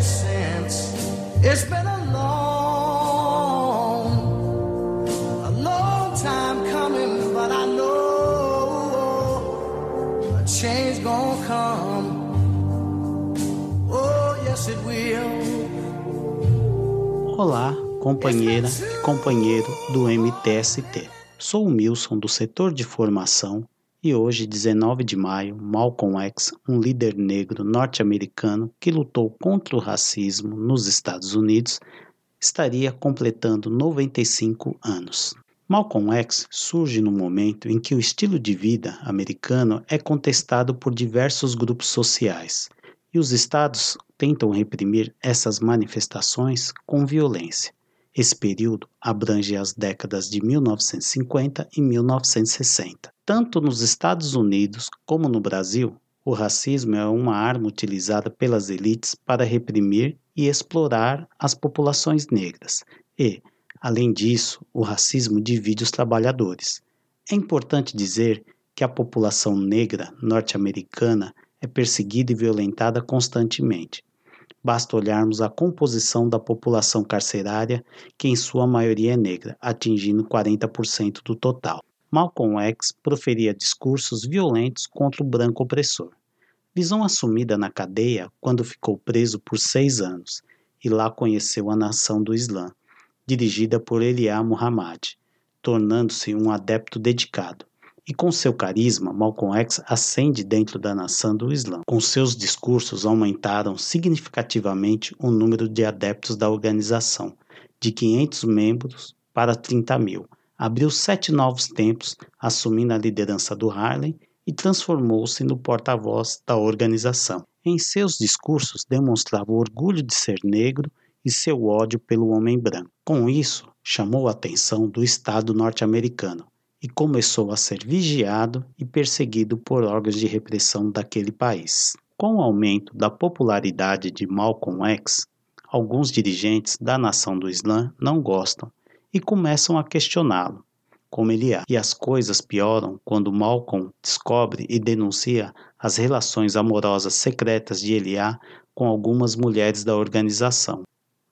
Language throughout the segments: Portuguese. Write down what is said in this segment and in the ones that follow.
ever since. It's been a long, a long time coming, but I know a change gonna come. Oh, yes, it will. Olá, companheira e companheiro do MTST. Sou o Milson do setor de formação e hoje, 19 de maio, Malcolm X, um líder negro norte-americano que lutou contra o racismo nos Estados Unidos, estaria completando 95 anos. Malcolm X surge no momento em que o estilo de vida americano é contestado por diversos grupos sociais e os estados tentam reprimir essas manifestações com violência. Esse período abrange as décadas de 1950 e 1960. Tanto nos Estados Unidos como no Brasil, o racismo é uma arma utilizada pelas elites para reprimir e explorar as populações negras. E, além disso, o racismo divide os trabalhadores. É importante dizer que a população negra norte-americana é perseguida e violentada constantemente. Basta olharmos a composição da população carcerária, que em sua maioria é negra, atingindo 40% do total. Malcolm X proferia discursos violentos contra o branco opressor. Visão assumida na cadeia quando ficou preso por seis anos e lá conheceu a nação do Islã, dirigida por Eliá Muhammad, tornando-se um adepto dedicado e com seu carisma, Malcolm X ascende dentro da nação do Islã. Com seus discursos aumentaram significativamente o número de adeptos da organização, de 500 membros para 30 mil. Abriu sete novos templos, assumindo a liderança do Harlem e transformou-se no porta-voz da organização. Em seus discursos demonstrava o orgulho de ser negro e seu ódio pelo homem branco. Com isso, chamou a atenção do Estado norte-americano, e começou a ser vigiado e perseguido por órgãos de repressão daquele país. Com o aumento da popularidade de Malcolm X, alguns dirigentes da nação do Islã não gostam e começam a questioná-lo, como ele é. E as coisas pioram quando Malcolm descobre e denuncia as relações amorosas secretas de Eliá com algumas mulheres da organização.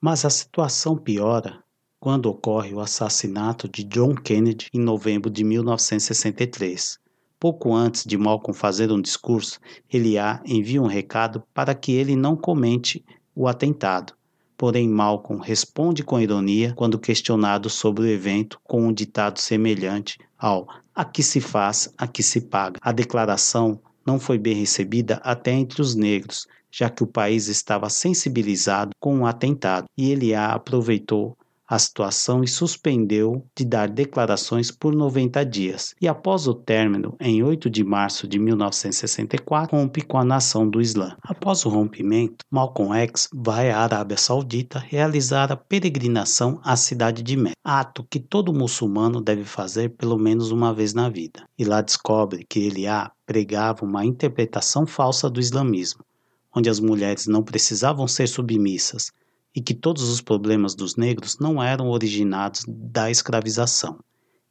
Mas a situação piora quando ocorre o assassinato de John Kennedy em novembro de 1963. Pouco antes de Malcolm fazer um discurso, Eliá envia um recado para que ele não comente o atentado. Porém, Malcolm responde com ironia quando questionado sobre o evento com um ditado semelhante ao aqui se faz, aqui se paga. A declaração não foi bem recebida até entre os negros, já que o país estava sensibilizado com o atentado e Eliá aproveitou a situação e suspendeu de dar declarações por 90 dias. E após o término, em 8 de março de 1964, rompe com a nação do Islã. Após o rompimento, Malcolm X vai à Arábia Saudita realizar a peregrinação à cidade de Meca, ato que todo muçulmano deve fazer pelo menos uma vez na vida. E lá descobre que Eliá pregava uma interpretação falsa do islamismo, onde as mulheres não precisavam ser submissas, e que todos os problemas dos negros não eram originados da escravização,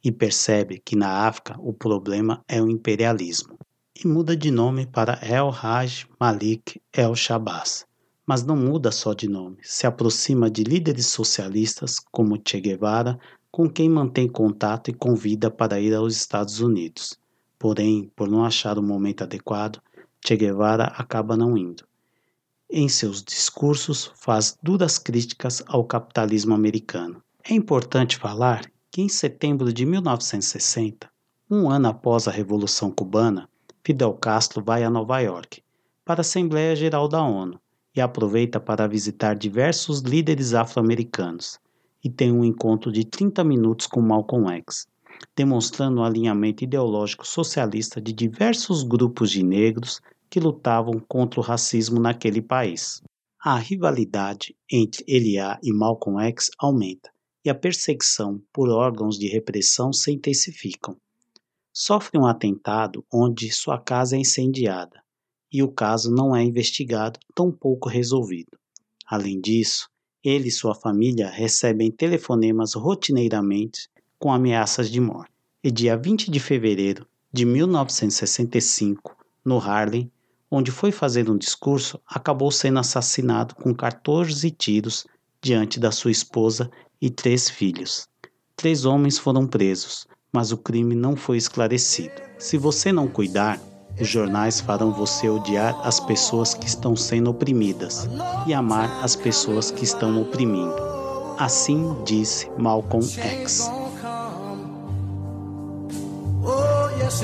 e percebe que na África o problema é o imperialismo. E muda de nome para El Haj Malik El Shabazz. Mas não muda só de nome, se aproxima de líderes socialistas como Che Guevara, com quem mantém contato e convida para ir aos Estados Unidos. Porém, por não achar o momento adequado, Che Guevara acaba não indo em seus discursos, faz duras críticas ao capitalismo americano. É importante falar que em setembro de 1960, um ano após a Revolução Cubana, Fidel Castro vai a Nova York para a Assembleia Geral da ONU e aproveita para visitar diversos líderes afro-americanos e tem um encontro de 30 minutos com Malcolm X, demonstrando o alinhamento ideológico socialista de diversos grupos de negros, que lutavam contra o racismo naquele país. A rivalidade entre Eliá e Malcolm X aumenta e a perseguição por órgãos de repressão se intensificam. Sofre um atentado onde sua casa é incendiada e o caso não é investigado, tampouco resolvido. Além disso, ele e sua família recebem telefonemas rotineiramente com ameaças de morte. E dia 20 de fevereiro de 1965, no Harlem, onde foi fazer um discurso, acabou sendo assassinado com 14 tiros diante da sua esposa e três filhos. Três homens foram presos, mas o crime não foi esclarecido. Se você não cuidar, os jornais farão você odiar as pessoas que estão sendo oprimidas e amar as pessoas que estão oprimindo. Assim disse Malcolm X. Oh, yes,